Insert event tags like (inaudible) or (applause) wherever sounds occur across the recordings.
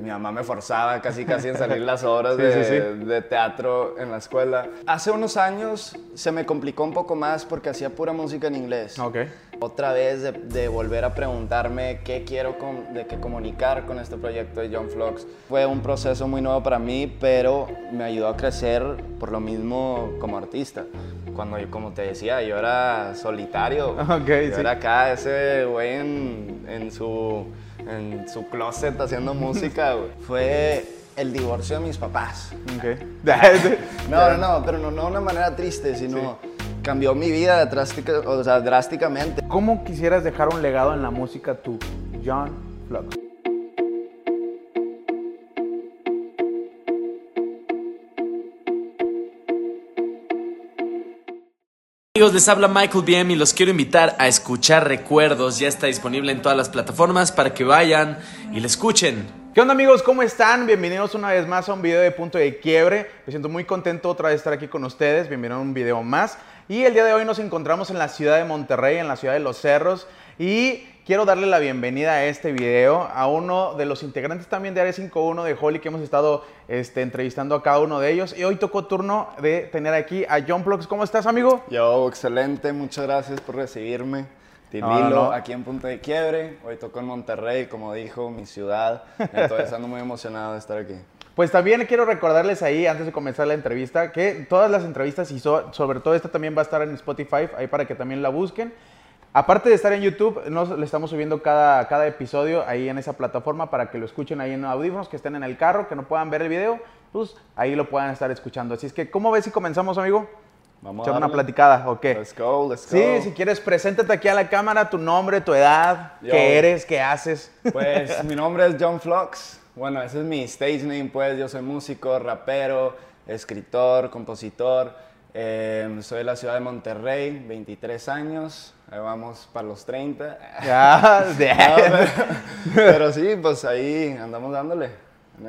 Mi mamá me forzaba casi casi en salir las horas (laughs) de, de teatro en la escuela. Hace unos años se me complicó un poco más porque hacía pura música en inglés. Ok. Otra vez de, de volver a preguntarme qué quiero con- de qué comunicar con este proyecto de John Flux. Fue un proceso muy nuevo para mí, pero me ayudó a crecer por lo mismo como artista. Cuando, yo- como te decía, yo era solitario. (laughs) Ok, yo sí. era acá ese güey en, en su, en su closet haciendo música. güey. (laughs) Fue el divorcio de mis papás. Ok. (laughs) No, no, no, pero no, no de una manera triste, sino cambió mi vida drástica, o sea, drásticamente. ¿Cómo quisieras dejar un legado en la música tú, John Flux? Amigos, les habla Michael BM y los quiero invitar a escuchar Recuerdos. Ya está disponible en todas las plataformas para que vayan y le escuchen. ¿Qué onda amigos? ¿Cómo están? Bienvenidos una vez más a un video de Punto de Quiebre. Me siento muy contento otra vez de estar aquí con ustedes. Bienvenidos a un video más. Y el día de hoy nos encontramos en la ciudad de Monterrey, en la ciudad de Los Cerros. Y quiero darle la bienvenida a este video a uno de los integrantes también de Área 51 de Holly que hemos estado este, entrevistando a cada uno de ellos. Y hoy tocó turno de tener aquí a John Flux. ¿Cómo estás, amigo? Yo, excelente, muchas gracias por recibirme. Tililo, No, no, no. aquí en Punta de Quiebre. Hoy tocó en Monterrey, como dijo, mi ciudad. Entonces ando muy emocionado de estar aquí. Pues también quiero recordarles ahí, antes de comenzar la entrevista, que todas las entrevistas y so- sobre todo esta también va a estar en Spotify, ahí para que también la busquen. Aparte de estar en YouTube, nos, le estamos subiendo cada, cada episodio ahí en esa plataforma para que lo escuchen ahí en audífonos, que estén en el carro, que no puedan ver el video, pues ahí lo puedan estar escuchando. Así es que, ¿cómo ves si comenzamos, amigo? Vamos Echar a una platicada, ¿o qué? Let's go, let's go. Sí, si quieres, preséntate aquí a la cámara, tu nombre, tu edad, Yo. qué eres, qué haces. Pues (laughs) mi nombre es John Flux. Bueno, ese es mi stage name, pues yo soy músico, rapero, escritor, compositor. Eh, soy de la ciudad de Monterrey, 23 años. Ahí vamos para los 30. Ya, (laughs) No, pero, pero sí, pues ahí andamos dándole.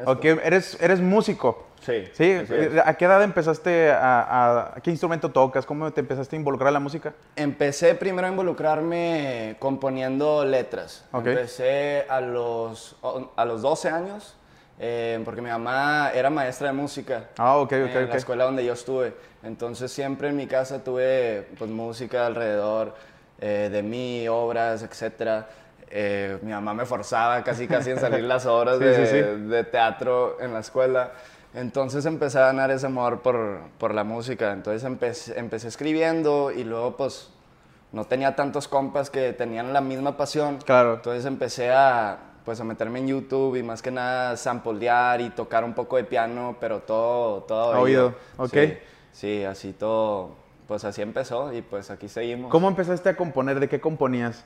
ok, eres, eres músico. Sí. Sí. ¿a qué edad empezaste a, a- a qué instrumento tocas? ¿Cómo te empezaste a involucrar en la música? Empecé primero a involucrarme componiendo letras. Ok. Empecé a los, a los 12 años, eh, porque mi mamá era maestra de música. Ah, ok, ok, en ok. la escuela donde yo estuve. Entonces siempre en mi casa tuve pues, música alrededor eh, de mí, obras, etc. Eh, mi mamá me forzaba casi casi en salir las horas (laughs) Sí, de, sí, sí. de teatro en la escuela. Entonces empecé a ganar ese amor por, por la música. Entonces empecé, empecé escribiendo y luego pues no tenía tantos compas que tenían la misma pasión. Claro. Entonces empecé a, pues, a meterme en YouTube y más que nada samplear y tocar un poco de piano, pero todo, todo A oído, ok. Sí, sí, así todo, pues así empezó y pues aquí seguimos. ¿Cómo empezaste a componer? ¿De qué componías?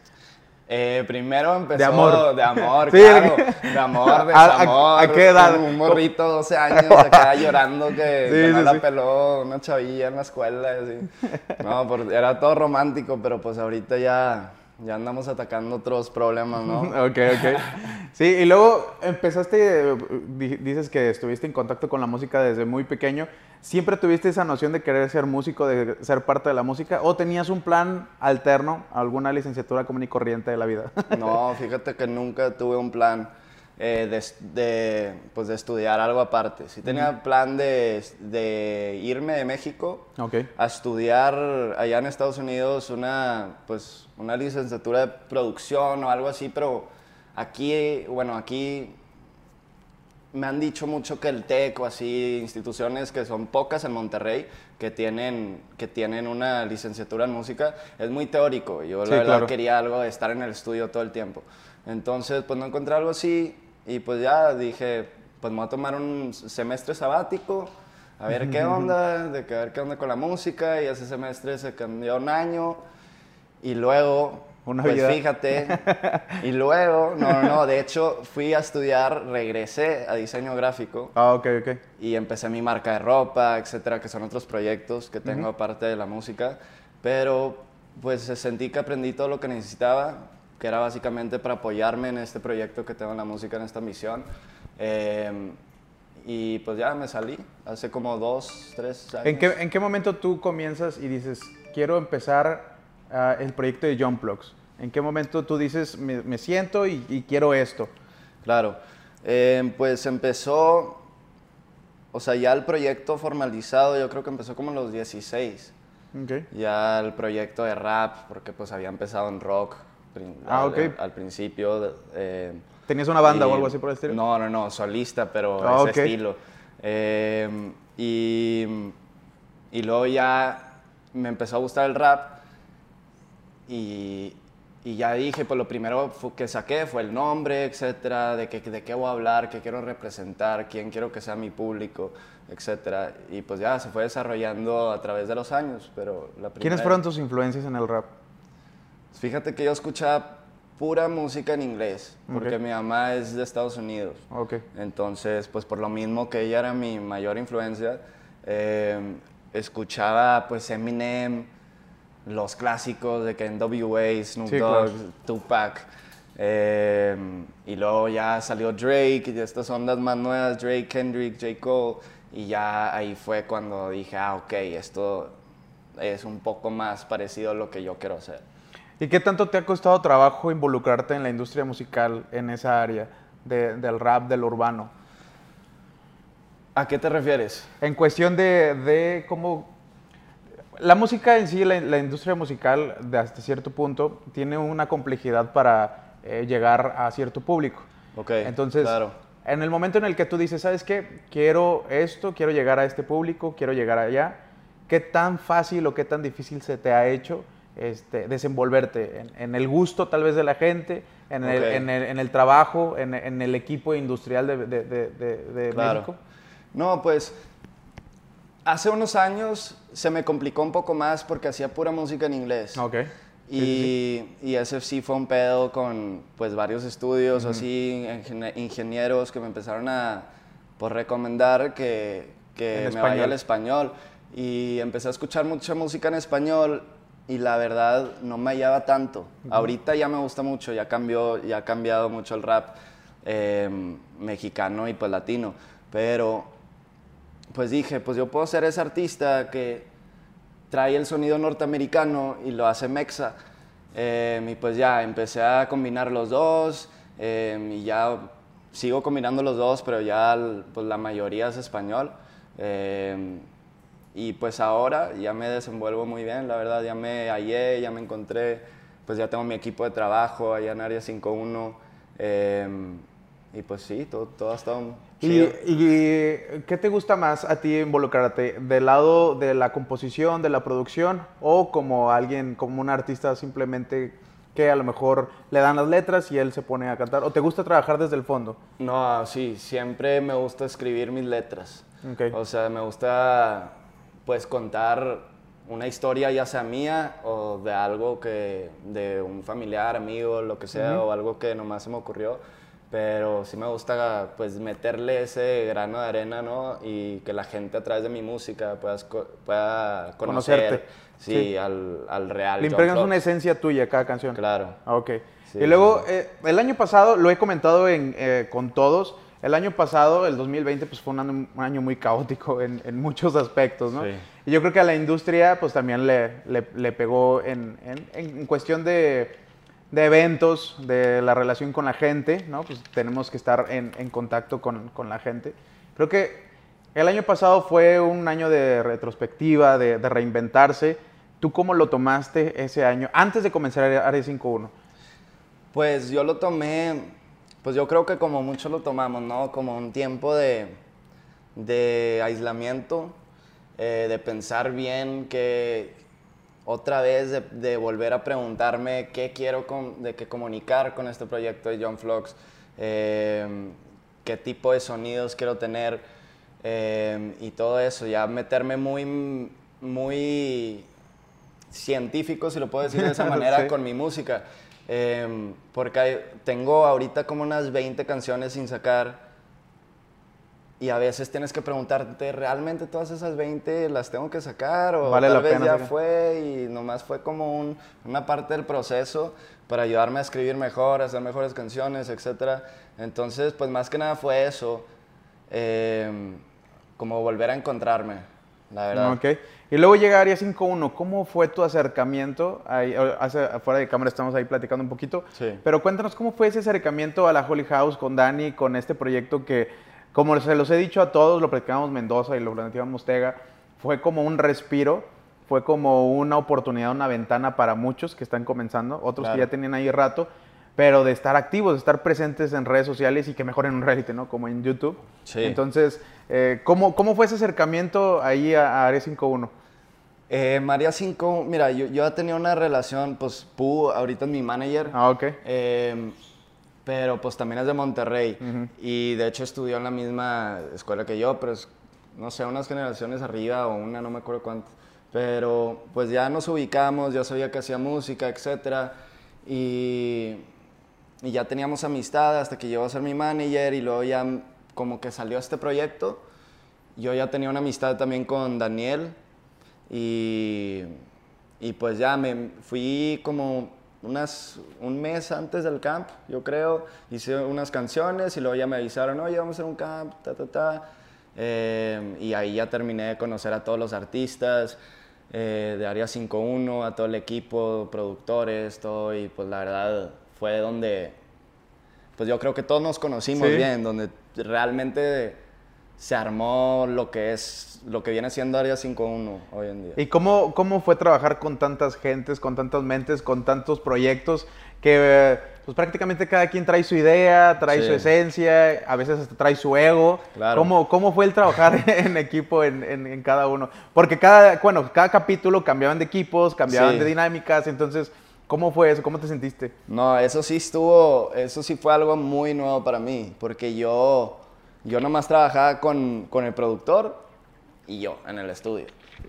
Eh, primero empezó De amor. de amor, (laughs) Sí, claro, de- amor, de (laughs) ¿A- amor. a qué edad? Un morrito, 12 años, acá (laughs) llorando que, Sí, que no sí, la peló una chavilla en la escuela, así. No, por- era todo romántico, pero pues ahorita ya, ya andamos atacando otros problemas, ¿no? (laughs) Ok, ok. Sí, y luego empezaste, di- dices que estuviste en contacto con la música desde muy pequeño. ¿Siempre tuviste esa noción de querer ser músico, de ser parte de la música? ¿O tenías un plan alterno, alguna licenciatura común y corriente de la vida? No, fíjate que nunca tuve un plan eh, de, de, pues, de estudiar algo aparte. Sí tenía plan de, de irme de México ok. a estudiar allá en Estados Unidos una, pues, una licenciatura de producción o algo así, pero aquí, bueno, aquí me han dicho mucho que el TEC o así, instituciones que son pocas en Monterrey, que tienen, que tienen una licenciatura en música, es muy teórico. Yo Sí, la verdad claro. quería algo de estar en el estudio todo el tiempo. Entonces, pues no encontré algo así y pues ya dije, pues me voy a tomar un semestre sabático, a ver qué (laughs) onda, de que a ver qué onda con la música y ese semestre se cambió un año y luego, Una pues vida. fíjate, (laughs) y luego, no, no, no, de hecho fui a estudiar, regresé a diseño gráfico Ah, ok, ok. y empecé mi marca de ropa, etcétera, que son otros proyectos que tengo aparte de la música, pero pues sentí que aprendí todo lo que necesitaba, que era básicamente para apoyarme en este proyecto que tengo en la música, en esta misión. Eh, y pues ya me salí hace como dos, tres años. ¿En qué, ¿En qué momento tú comienzas y dices, quiero empezar ah, el proyecto de John Plugs? ¿En qué momento tú dices, me, me siento y, y quiero esto? Claro. Eh, pues empezó, o sea, ya el proyecto formalizado, yo creo que empezó como a los 16. Ok. Ya el proyecto de rap, porque pues había empezado en rock Ah, al, ok. al principio. eh, ¿Tenías una banda y- o algo así por el estilo? No, no, no, solista, pero Ah, ese estilo. Eh, y, y luego ya me empezó a gustar el rap y, y ya dije, pues lo primero que saqué fue el nombre, etcétera, de, que, de qué voy a hablar, qué quiero representar, quién quiero que sea mi público, etcétera. Y pues ya se fue desarrollando a través de los años, pero la ¿Quiénes primera- fueron tus influencias en el rap? Fíjate que yo escuchaba pura música en inglés, porque mi mamá es de Estados Unidos. Entonces, pues por lo mismo que ella era mi mayor influencia, eh, escuchaba pues Eminem, los clásicos de que NWA, Snoop Sí, Dogg, claro. Tupac. eh, y luego ya salió Drake y estas ondas más nuevas, Drake, Kendrick, J. Cole. Y ya ahí fue cuando dije, ah, ok, esto es un poco más parecido a lo que yo quiero hacer. ¿Y qué tanto te ha costado trabajo involucrarte en la industria musical en esa área de- del rap, del urbano? ¿A qué te refieres? En cuestión de, de cómo... La música en sí, la, la industria musical, de hasta cierto punto, tiene una complejidad para eh, llegar a cierto público. Ok, Entonces, claro. en el momento en el que tú dices, ¿sabes qué? Quiero esto, quiero llegar a este público, quiero llegar allá, ¿qué tan fácil o qué tan difícil se te ha hecho este, desenvolverte en, en el gusto tal vez de la gente, en, el, Ok. en el- en el trabajo, en, el equipo industrial de, de- de- de- Claro. México? No, pues hace unos años se me complicó un poco más porque hacía pura música en inglés. Ok. Y, y ese sí fue un pedo con pues varios estudios así, ingenie- ingenieros que me empezaron a por recomendar que, que me vaya español. al español. Y empecé a escuchar mucha música en español y la verdad no me hallaba tanto. Ahorita ya me gusta mucho, ya cambió, ya ha cambiado mucho el rap eh, mexicano y pues latino. Pero pues dije, pues yo puedo ser ese artista que trae el sonido norteamericano y lo hace mexa. Eh, y pues ya empecé a combinar los dos eh, y ya sigo combinando los dos, pero ya pues la mayoría es español. Y pues ahora ya me desenvuelvo muy bien, la verdad, ya me hallé, ya me encontré, pues ya tengo mi equipo de trabajo allá en Área 51. eh, y pues sí, todo, todo ha estado ¿Y, chido. y qué te gusta más a ti involucrarte? ¿Del lado de la composición, de la producción? ¿O como alguien, como un artista simplemente que a lo mejor le dan las letras y él se pone a cantar? ¿O te gusta trabajar desde el fondo? No, sí, siempre me gusta escribir mis letras. Ok. O sea, me gusta pues contar una historia ya sea mía o de algo que, de un familiar, amigo, lo que sea, o algo que nomás se me ocurrió. Pero sí me gusta pues meterle ese grano de arena, ¿no? Y que la gente a través de mi música pueda, esco- pueda conocer, Conocerte. sí, Sí. Al, al real. Le impregnas una esencia tuya a cada canción. Claro. Ah, Ok. Sí, y luego, sí. eh, el año pasado, lo he comentado en, eh, con todos, el año pasado, el 2020, pues fue un año, un año muy caótico en, en muchos aspectos, ¿no? Sí. Y yo creo que a la industria, pues también le, le- le pegó en, en- en cuestión de, de eventos, de la relación con la gente, ¿no? Pues tenemos que estar en, en contacto con, con la gente. Creo que el año pasado fue un año de retrospectiva, de, de reinventarse. ¿Tú cómo lo tomaste ese año, antes de comenzar Área 5.1? Pues yo lo tomé, pues yo creo que como muchos lo tomamos, ¿no? Como un tiempo de, de aislamiento, eh, de pensar bien que otra vez de, de volver a preguntarme qué quiero de que comunicar con este proyecto de John Vlogs, eh, qué tipo de sonidos quiero tener eh, y todo eso, ya meterme muy, muy científico, si lo puedo decir de esa (laughs) manera, Sí. con mi música. Eh, porque hay- tengo ahorita como unas 20 canciones sin sacar y a veces tienes que preguntarte, ¿realmente todas esas 20 las tengo que sacar? O Vale tal la vez pena ya fue y nomás fue como un- una parte del proceso para ayudarme a escribir mejor, a hacer mejores canciones, etc. Entonces, pues más que nada fue eso, eh, como volver a encontrarme. La verdad. Ok. Y luego llega Área 5.1. ¿Cómo fue tu acercamiento? Ahí, hace, afuera de cámara estamos ahí platicando un poquito. Sí. Pero cuéntanos cómo fue ese acercamiento a la Holy House con Dani, con este proyecto que, como se los he dicho a todos, lo platicamos Mendoza y lo platicamos Tega, fue como un respiro, fue como una oportunidad, una ventana para muchos que están comenzando, otros que Claro. ya tenían ahí rato, pero de estar activos, de estar presentes en redes sociales y que mejoren un reality, ¿no? Como en YouTube. Sí. Entonces, eh, ¿cómo, ¿cómo fue ese acercamiento ahí a, a Área 5.1? Eh, María 5, mira, yo, yo tenía una relación, pues Pu, ahorita es mi manager. Ah, ok. Eh, pero pues también es de Monterrey. Y de hecho estudió en la misma escuela que yo, pero es, no sé, unas generaciones arriba o una, no me acuerdo cuánto. Pero pues ya nos ubicamos, ya sabía que hacía música, etc. Y, y ya teníamos amistad hasta que llegó a ser mi manager y luego ya como que salió este proyecto. Yo ya tenía una amistad también con Daniel y, y pues ya me fui como unas, un mes antes del camp, yo creo, hice unas canciones y luego ya me avisaron, oye, vamos a hacer un camp, ta, ta, ta. Eh, y ahí ya terminé de conocer a todos los artistas eh, de Área 5.1, a todo el equipo, productores, todo, y pues la verdad fue donde, pues yo creo que todos nos conocimos Sí. bien, donde realmente se armó lo que es, lo que viene siendo Área 5.1 hoy en día. ¿Y cómo, cómo fue trabajar con tantas gentes, con tantas mentes, con tantos proyectos que pues prácticamente cada quien trae su idea, trae Sí. su esencia, a veces hasta trae su ego? Claro. ¿Cómo, cómo fue el trabajar (laughs) en equipo en, en- en cada uno? Porque cada, bueno, cada capítulo cambiaban de equipos, cambiaban Sí. de dinámicas, entonces, ¿cómo fue eso? ¿Cómo te sentiste? No, eso sí estuvo, eso sí fue algo muy nuevo para mí, porque yo, yo nomás trabajaba con, con el productor y yo en el estudio.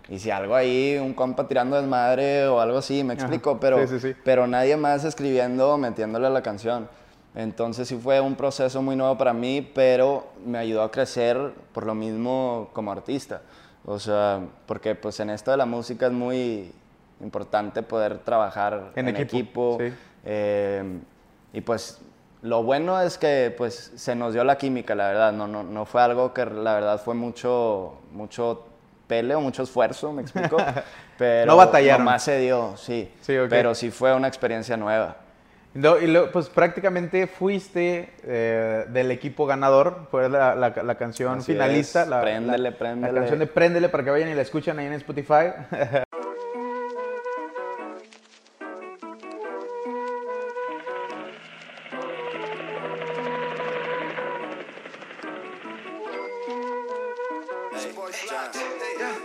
Y si algo ahí, un compa tirando desmadre o algo así, me explico, pero, Sí, sí, sí. pero nadie más escribiendo o metiéndole a la canción. Entonces sí fue un proceso muy nuevo para mí, pero me ayudó a crecer por lo mismo como artista. O sea, porque pues en esto de la música es muy importante poder trabajar En en, equipo, equipo. sí. eh, y pues lo bueno es que pues se nos dio la química, la verdad. No, no, no fue algo que la verdad fue mucho, mucho pele o mucho esfuerzo, me explico. (laughs) Pero No batallaron. Nomás se dio, sí. Sí, ok. Pero sí fue una experiencia nueva. No, y luego, pues prácticamente fuiste eh, del equipo ganador, fue la, la- la canción Así finalista, es, la, Préndele, la- la préndele. canción de Préndele para que vayan y la escuchen ahí en Spotify. (laughs)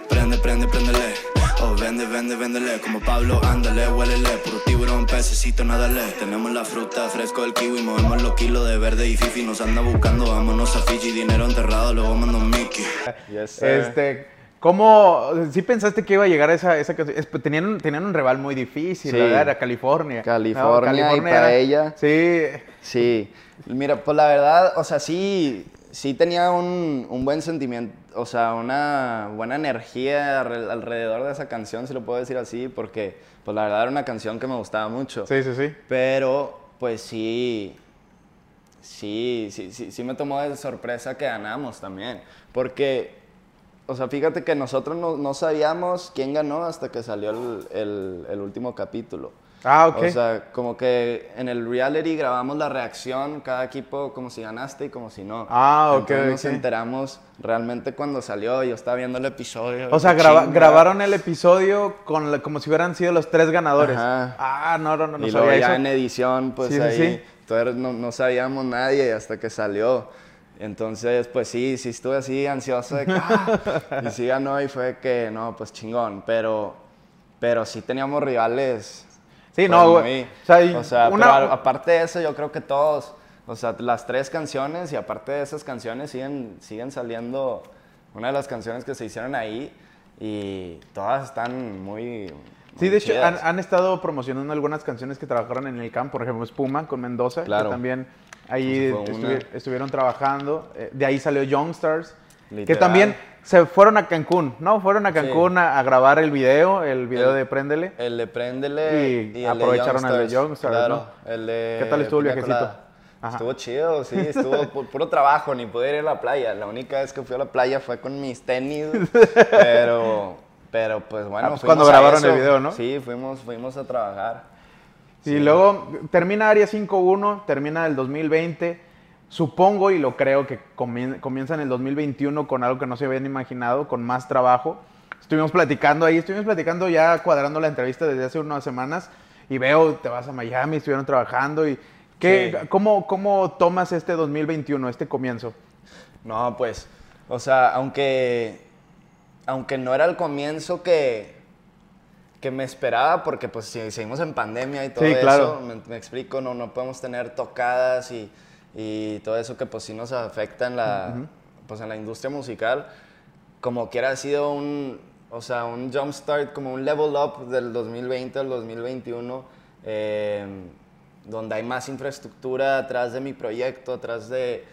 Prende, prende, prendele. Oh, vende, vende, vendele. Como Pablo, ándale, huélele. Puro tiburón, pececito, nadale. Tenemos la fruta, fresco del kiwi. Movemos los kilos de verde y fifi. Nos anda buscando, vámonos a Fiji. Dinero enterrado, luego mando Mickey. Yes, este, ¿Cómo, sí pensaste que iba a llegar a esa, esa canción? Es- pues, tenían, un- tenían un rival muy difícil, Sí. ¿verdad? Era California. California y para ella. Sí, Sí, mira, pues la verdad, o sea, sí, sí tenía un, un buen sentimiento, o sea, una buena energía alre- alrededor de esa canción, si lo puedo decir así, porque pues la verdad era una canción que me gustaba mucho. sí, sí, sí. Pero, pues sí, sí, sí, sí, sí me tomó de sorpresa que ganamos también. Porque, o sea, fíjate que nosotros no, no sabíamos quién ganó hasta que salió el, el- el último capítulo. Ah, ok. O sea, como que en el reality grabamos la reacción, cada equipo como si ganaste y como si no. Ah, ok, Entonces nos enteramos realmente cuando salió, yo estaba viendo el episodio. O sea, graba- grabaron el episodio con la- como si hubieran sido los tres ganadores. Ajá. Ah, no, no, no, no y luego sabía ya eso. en edición, pues sí, ahí, sí. entonces no, no sabíamos nadie hasta que salió. Entonces, pues sí, sí estuve así ansioso de que, (laughs) ah, y sí ganó y fue que, no, pues chingón, pero, pero sí teníamos rivales. Sí, no, güey. O sea, o sea, una- pero a- aparte de eso, yo creo que todos, o sea, las tres canciones y aparte de esas canciones siguen, siguen saliendo, una de las canciones que se hicieron ahí y todas están muy... Sí, muy de hecho, han, han estado promocionando algunas canciones que trabajaron en el camp, por ejemplo, Espuma con Mendoza, Claro. que también ahí estuvi- estuvieron trabajando. Eh, de ahí salió Youngstars, que también se fueron a Cancún, ¿no? Fueron a Cancún a, a grabar el video, el video El- de Préndele. El de Préndele Y aprovecharon el de Youngsters, claro, ¿no? el de ¿Qué tal estuvo el viajecito? Ajá. Estuvo chido, sí, estuvo (laughs) pu- puro trabajo, ni pude ir a la playa. La única vez que fui a la playa fue con mis tenis, (laughs) pero, pero pues bueno. Ah, pues cuando grabaron el video, ¿no? Sí, fuimos, fuimos a trabajar. Y luego termina Área 5.1, termina el 2020. Supongo y lo creo que comien- comienza en el 2021 con algo que no se habían imaginado, con más trabajo. Estuvimos platicando ahí, estuvimos platicando ya cuadrando la entrevista desde hace unas semanas y veo, te vas a Miami, estuvieron trabajando y... ¿qué, Sí. cómo, ¿Cómo tomas este 2021, este comienzo? No, pues, o sea, aunque, aunque no era el comienzo que, que me esperaba, porque pues si seguimos en pandemia y todo Sí, eso, me, me explico, no, no podemos tener tocadas y, y todo eso que pues sí nos afecta en la, pues, en la industria musical, como quiera ha sido un, o sea, un jump start, como un level up del 2020 al 2021, eh, donde hay más infraestructura atrás de mi proyecto, atrás de,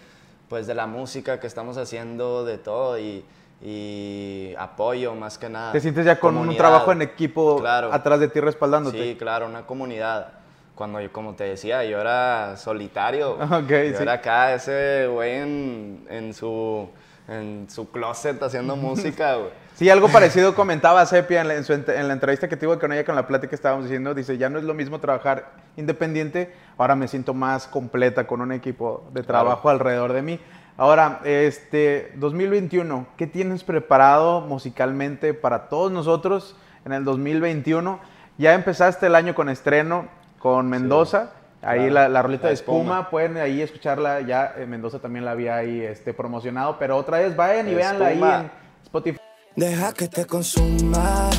pues, de la música que estamos haciendo, de todo, y, y apoyo más que nada. ¿Te sientes ya con un Comunidad. trabajo en equipo Claro. atrás de ti respaldándote? Sí, claro, una comunidad. Cuando yo, como te decía, yo era solitario. (laughs) Ok, yo sí. era acá ese güey en, en su, en su closet haciendo (laughs) música, güey. Sí, algo parecido comentaba Sepia en la, en su en la entrevista que tuve con ella, con la plática que estábamos diciendo. Dice, ya no es lo mismo trabajar independiente, ahora me siento más completa con un equipo de trabajo alrededor de mí. Ahora, este 2021, ¿qué tienes preparado musicalmente para todos nosotros en el 2021? Ya empezaste el año con estreno con Mendoza. Ahí claro. la, la rolita La de espuma, espuma. pueden ahí escucharla. Ya eh, Mendoza también la había ahí este, promocionado, pero otra vez vayan y véanla ahí en Spotify. Deja que te consuma,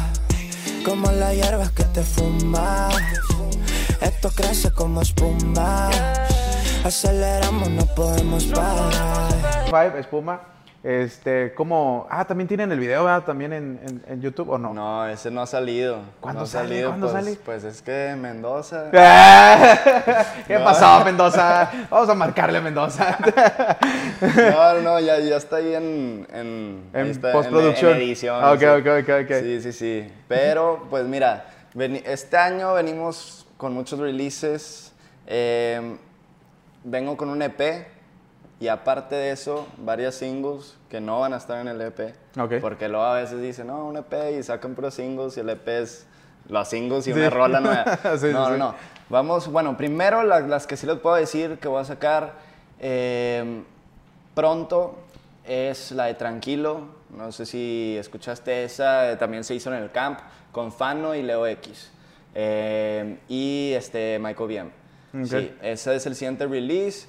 como la hierba que te fuma. Esto crece como espuma. Aceleramos, no podemos parar. Five, espuma. Este, como. Ah, también tienen el video, ¿verdad? También en, en- en YouTube, ¿o no? No, ese no ha salido. ¿Cuándo no sale? salido, ¿Cuándo pues, sale? Pues es que Mendoza. (laughs) ¿Qué pasó, Mendoza? Vamos a marcarle a Mendoza. (laughs) No, no, no, ya, ya está ahí en, en, En está, postproducción. En, edición. Ah, ok, ok, ok, ok. Sí, sí, sí. Pero, pues mira, este año venimos con muchos releases. eh, vengo con un EP y aparte de eso, varias singles que no van a estar en el EP. Ok. Porque luego a veces dicen, no, un EP y sacan puros singles y el EP es los singles y Sí. una rola nueva. (laughs) Sí, sí, no, no, sí. no. Vamos, bueno, primero las, las que sí les puedo decir que voy a sacar eh, pronto es la de Tranquilo. No sé si escuchaste esa, eh, también se hizo en el camp con Fano y Leo X. Eh, y este Michael Bien. Ok. Sí, ese es el siguiente release.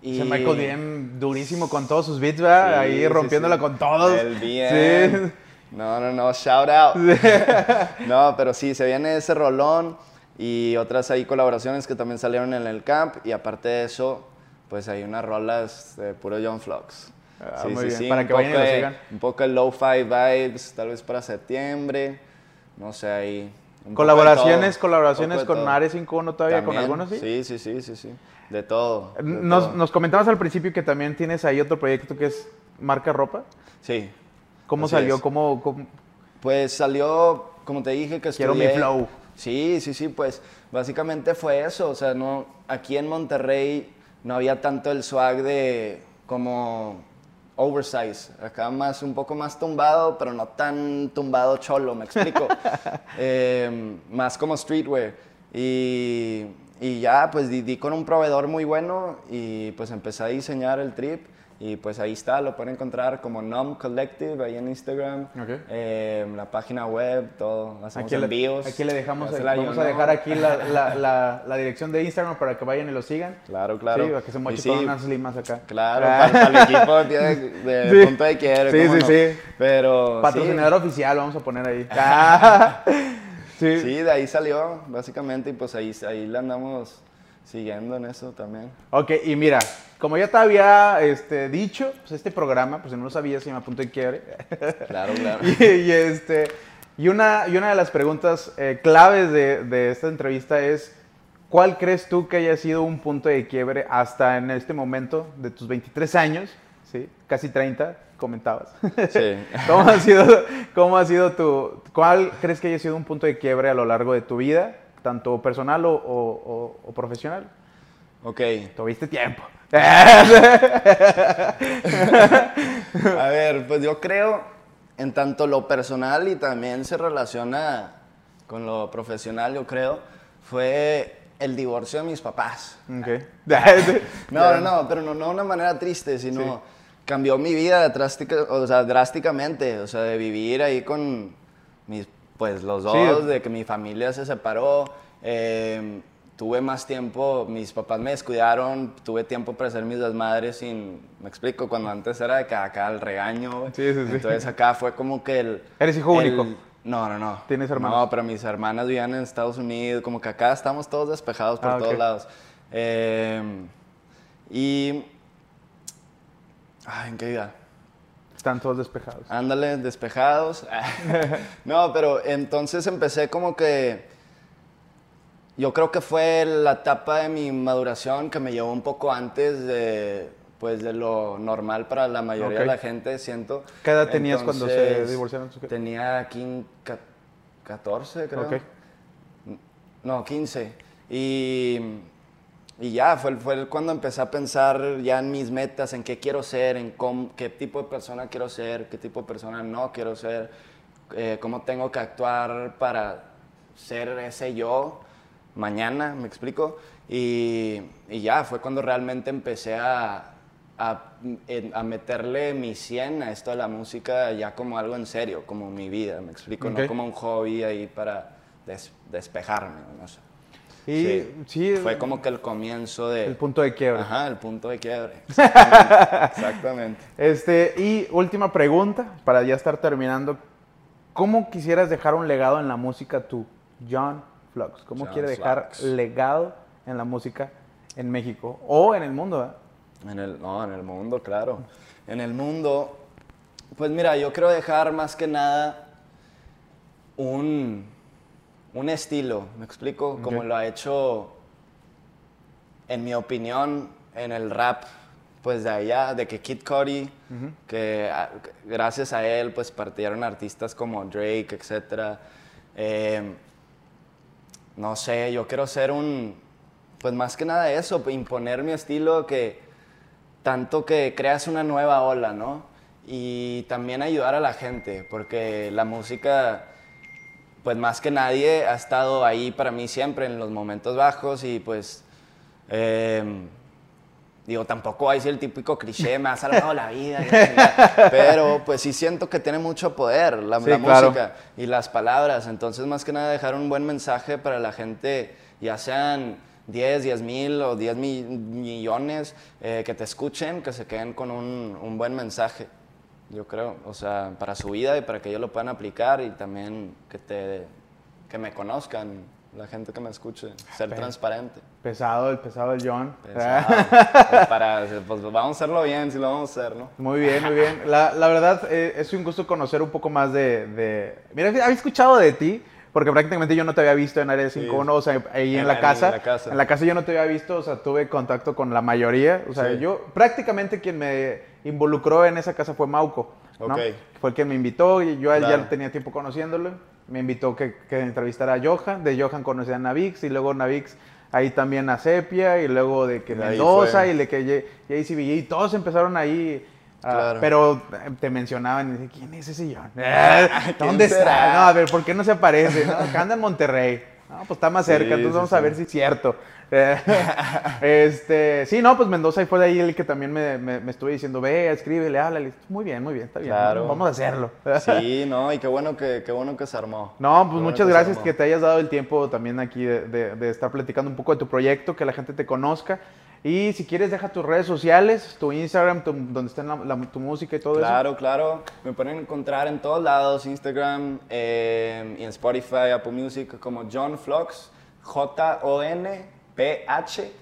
Y Ese Michael Diem durísimo con todos sus beats, ¿verdad? Sí, Ahí rompiéndola sí. con todos. El bien. (laughs) No, no, no, shout out. (laughs) No, pero sí, se viene ese rolón y otras ahí colaboraciones que también salieron en el camp y aparte de eso, pues hay unas rolas de puro John Flux. Ah, muy bien, para que vayan y lo sigan. Un poco de low-fi vibes, tal vez para septiembre, no sé, ahí. Colaboraciones, colaboraciones con todo. Are 51 todavía, con algunos, ¿sí? Sí, sí, sí, sí, sí, de todo. de Nos, todo. nos comentabas al principio que también tienes ahí otro proyecto que es marca ropa. Sí. ¿Cómo Así salió? ¿Cómo, cómo- Pues salió, como te dije, que Quiero mi flow. Sí, sí, sí, pues básicamente fue eso. O sea, no, aquí en Monterrey no había tanto el swag de como oversize. Acá más, un poco más tumbado, pero no tan tumbado cholo, me explico. (laughs) Eh, más como streetwear. Y, y ya, pues di, di con un proveedor muy bueno y pues empecé a diseñar el trip. Y pues ahí está, lo pueden encontrar como Nom Collective ahí en Instagram, Ok. eh, la página web, todo, hacemos Aquí le, envíos. aquí le dejamos, la vamos a ¿no? dejar aquí la, la- la- la dirección de Instagram para que vayan y lo sigan. Claro, claro. Sí, para que se moche sí, con unas limas acá. Claro, Ah. para, para el equipo de, de (laughs) Sí. punto de quiero. Sí, sí, no. sí. Pero Patrocinador oficial, vamos a poner ahí. (laughs) Ah. sí, (laughs) sí. sí, de ahí salió, básicamente, y pues ahí, ahí le andamos siguiendo en eso también. Ok, y mira, como ya te había este, dicho, pues este programa, pues si no lo sabías, se llama Punto de Quiebre. Claro, claro. (laughs) y, y, este, y, una, y una de las preguntas eh, claves de, de esta entrevista es, ¿cuál crees tú que haya sido un punto de quiebre hasta en este momento de tus 23 años? ¿sí? Casi 30, comentabas. Sí. (laughs) ¿Cómo ha sido, cómo ha sido tu, cuál crees que haya sido un punto de quiebre a lo largo de tu vida, tanto personal o, o- o- profesional? Ok. Tuviste tiempo. (laughs) A ver, pues yo creo, en tanto lo personal y también se relaciona con lo profesional, yo creo, fue el divorcio de mis papás. Ok. (laughs) No, no, no, pero no, no de una manera triste, sino Sí. cambió mi vida drástica, o sea, drásticamente, o sea, de vivir ahí con mis, pues los dos, de que mi familia se separó, eh, tuve más tiempo, mis papás me descuidaron, tuve tiempo para hacer mis desmadres sin, me explico, cuando antes era de que acá el regaño. Sí, sí, sí. entonces acá fue como que el... ¿Eres hijo el- único? No, no, no. ¿Tienes hermanos? No, pero mis hermanas vivían en Estados Unidos, como que acá estamos todos despejados por Ah, todos lados. Eh, y... Ay, ¿en qué iba? Están todos despejados. Ándale, despejados. (laughs) no, pero entonces empecé como que... Yo creo que fue la etapa de mi maduración que me llevó un poco antes de, pues, de lo normal para la mayoría de la gente, siento. ¿Qué edad tenías cuando se divorciaron? Tenía quin- ca- 14, creo. Ok. No, 15. Y, y ya, fue, fue cuando empecé a pensar ya en mis metas, en qué quiero ser, en cómo- qué tipo de persona quiero ser, qué tipo de persona no quiero ser, eh, cómo tengo que actuar para ser ese yo mañana, ¿me explico? Y, y ya, fue cuando realmente empecé a, a, a meterle mi 100 a esto de la música ya como algo en serio, como mi vida, ¿me explico? Ok. No como un hobby ahí para des- despejarme, no sé. Y sí, Fue como que el comienzo de... el punto de quiebre. Ajá, el punto de quiebre. Exactamente. (laughs) Exactamente. Este, y última pregunta, para ya estar terminando. ¿Cómo quisieras dejar un legado en la música tú, John Flux? ¿Cómo John quiere dejar Flux. legado en la música en México o en el mundo? ¿eh? En el, no, en el mundo, claro. En el mundo, pues mira, yo quiero dejar más que nada un, un estilo, ¿me explico? Como Ok. lo ha hecho, en mi opinión, en el rap, pues de allá, de que Kid Cudi, que a- gracias a él, pues partieron artistas como Drake, etc. Eh, no sé, yo quiero ser un, pues más que nada eso, imponer mi estilo que tanto que creas una nueva ola, ¿no? Y también ayudar a la gente, porque la música, pues más que nadie, ha estado ahí para mí siempre en los momentos bajos y pues, eh, digo, tampoco hay el típico cliché, me ha salvado la vida, pero pues sí siento que tiene mucho poder la, Sí, la claro. música y las palabras, entonces más que nada dejar un buen mensaje para la gente, ya sean 10, 10 mil o 10 mi- millones eh, que te escuchen, que se queden con un, un buen mensaje, yo creo, o sea, para su vida y para que ellos lo puedan aplicar y también que, te, que me conozcan, la gente que me escuche, ser transparente. Pesado, el pesado del John. Pensado, (laughs) pues, para, pues vamos a hacerlo bien, si lo vamos a hacer, ¿no? Muy bien, muy bien. La, la verdad, eh, es un gusto conocer un poco más de, de- Mira, había escuchado de ti, porque prácticamente yo no te había visto en Área 51, o sea, ahí en, En la, casa. en la casa. En la casa yo no te había visto, o sea, tuve contacto con la mayoría. O sea, Sí. yo prácticamente quien me involucró en esa casa fue Mauco. ¿no? Ok. Fue el que me invitó y yo Claro. ya tenía tiempo conociéndolo. Me invitó que, que entrevistara a Johan. De Johan conocí a Navix y luego Navix ahí también a Sepia y luego de que Mendoza y de que JCBG y todos empezaron ahí. Ah. Pero eh, te mencionaban y dije, ¿quién es ese John? (laughs) (laughs) ¿Dónde ¿Quién está? será? No, a ver, ¿por qué no se aparece? No, acá anda en Monterrey. No, pues está más cerca, Sí, entonces sí, vamos a ver si es cierto. (laughs) Este, sí, no, pues Mendoza y fue de ahí el que también me, me, me estuve diciendo, ve, escríbele, háblale. Muy bien, muy bien, está bien. Claro. Vamos a hacerlo. Sí, no, y qué bueno que, qué bueno que se armó. No, pues muchas gracias que te hayas dado el tiempo también aquí de, de- de estar platicando un poco de tu proyecto, que la gente te conozca. Y si quieres, deja tus redes sociales, tu Instagram, tu- donde está la- la- tu música y todo Claro, claro. Me pueden encontrar en todos lados, Instagram eh, y en Spotify, Apple Music, como John Flox,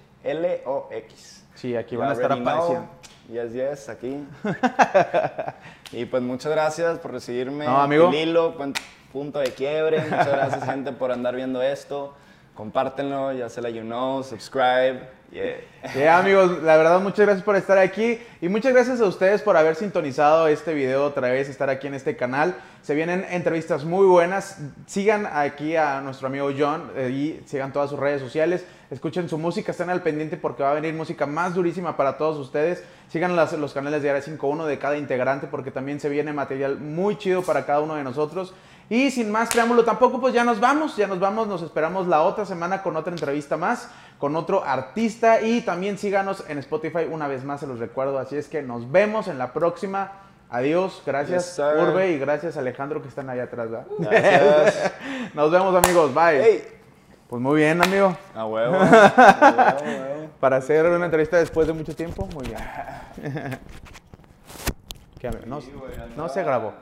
J-O-N-P-H-L-O-X. eso. Sí, aquí van a estar apareciendo. Yes, yes, aquí. (laughs) y pues muchas gracias por recibirme. No, amigo. Lilo, pun- punto de quiebre. Muchas gracias, gente, por andar viendo esto. Compártenlo, ya se la you know, subscribe. Yeah. Sí, amigos, la verdad muchas gracias por estar aquí y muchas gracias a ustedes por haber sintonizado este video otra vez, estar aquí en este canal. Se vienen entrevistas muy buenas. Sigan aquí a nuestro amigo John eh, y sigan todas sus redes sociales. Escuchen su música, estén al pendiente porque va a venir música más durísima para todos ustedes. Sigan las- los canales de Área 51 de cada integrante porque también se viene material muy chido para cada uno de nosotros. Y sin más preámbulo tampoco, pues ya nos vamos, ya nos vamos, nos esperamos la otra semana con otra entrevista más, con otro artista y también síganos en Spotify una vez más, se los recuerdo. Así es que nos vemos en la próxima. Adiós, gracias Yes. Urbe y gracias Alejandro que están ahí atrás. ¿verdad? Gracias. (laughs) Nos vemos amigos, bye. Hey. Pues muy bien, amigo. A huevo. (laughs) A. Para hacer una entrevista después de mucho tiempo, muy bien. (laughs) ¿Qué? No, no se grabó.